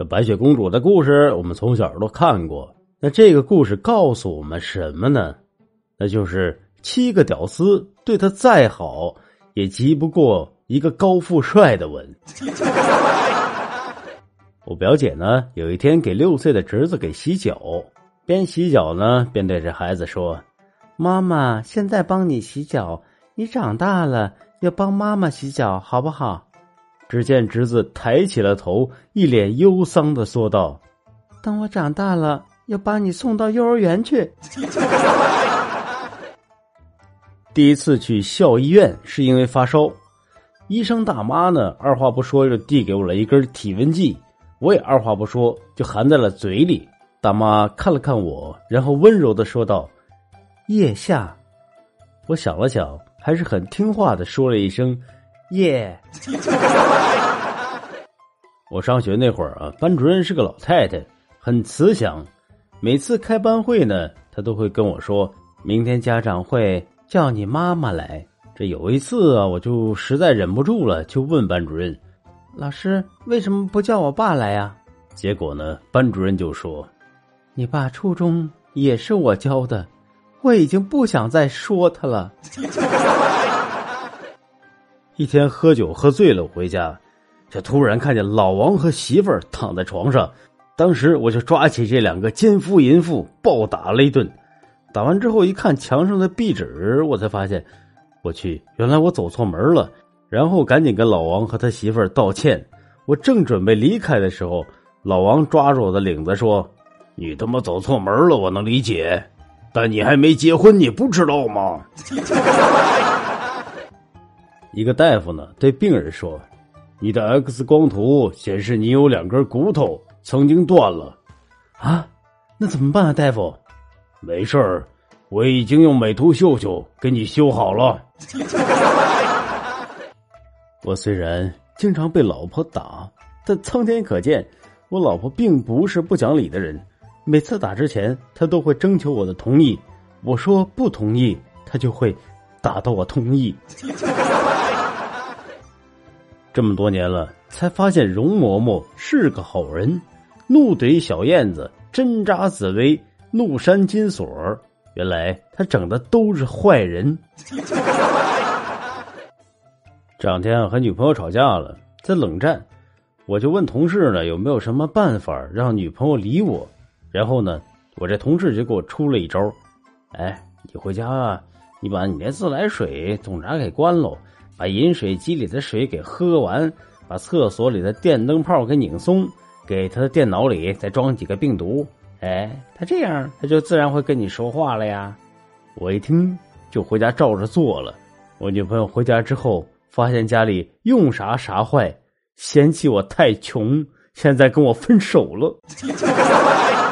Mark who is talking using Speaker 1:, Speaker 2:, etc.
Speaker 1: 那白雪公主的故事我们从小都看过。那这个故事告诉我们什么呢？那就是七个屌丝对她再好，也急不过一个高富帅的吻。我表姐呢，有一天给六岁的侄子给洗脚，边洗脚呢边对着孩子说：“妈妈现在帮你洗脚，你长大了要帮妈妈洗脚，好不好？”只见侄子抬起了头，一脸忧伤的说道：“等我长大了，要把你送到幼儿园去。”第一次去校医院是因为发烧，医生大妈呢二话不说就递给我了一根体温计，我也二话不说就含在了嘴里。大妈看了看我，然后温柔的说道：“腋下。”我想了想，还是很听话的说了一声。耶！我上学那会儿啊，班主任是个老太太，很慈祥。每次开班会呢，她都会跟我说：“明天家长会叫你妈妈来。”这有一次啊，我就实在忍不住了，就问班主任：“老师为什么不叫我爸来呀？”结果呢，班主任就说：“你爸初中也是我教的，我已经不想再说他了。”一天喝酒喝醉了回家，就突然看见老王和媳妇儿躺在床上，当时我就抓起这两个奸夫淫妇暴打了一顿。打完之后一看墙上的壁纸，我才发现，我去，原来我走错门了。然后赶紧跟老王和他媳妇儿道歉。我正准备离开的时候，老王抓住我的领子说：“你他妈走错门了，我能理解，但你还没结婚，你不知道吗？” 一个大夫呢对病人说：“你的 X 光图显示你有两根骨头曾经断了，啊，那怎么办啊，大夫？没事儿，我已经用美图秀秀给你修好了。我虽然经常被老婆打，但苍天可见，我老婆并不是不讲理的人。每次打之前，她都会征求我的同意，我说不同意，她就会打到我同意。”这么多年了，才发现容嬷嬷是个好人，怒怼小燕子，针扎紫薇，怒扇金锁原来他整的都是坏人。这两天和女朋友吵架了，在冷战，我就问同事呢有没有什么办法让女朋友理我。然后呢，我这同事就给我出了一招，哎，你回家啊，你把你那自来水总闸给关喽。把饮水机里的水给喝完，把厕所里的电灯泡给拧松，给他的电脑里再装几个病毒。哎，他这样他就自然会跟你说话了呀。我一听就回家照着做了。我女朋友回家之后发现家里用啥啥坏，嫌弃我太穷，现在跟我分手了。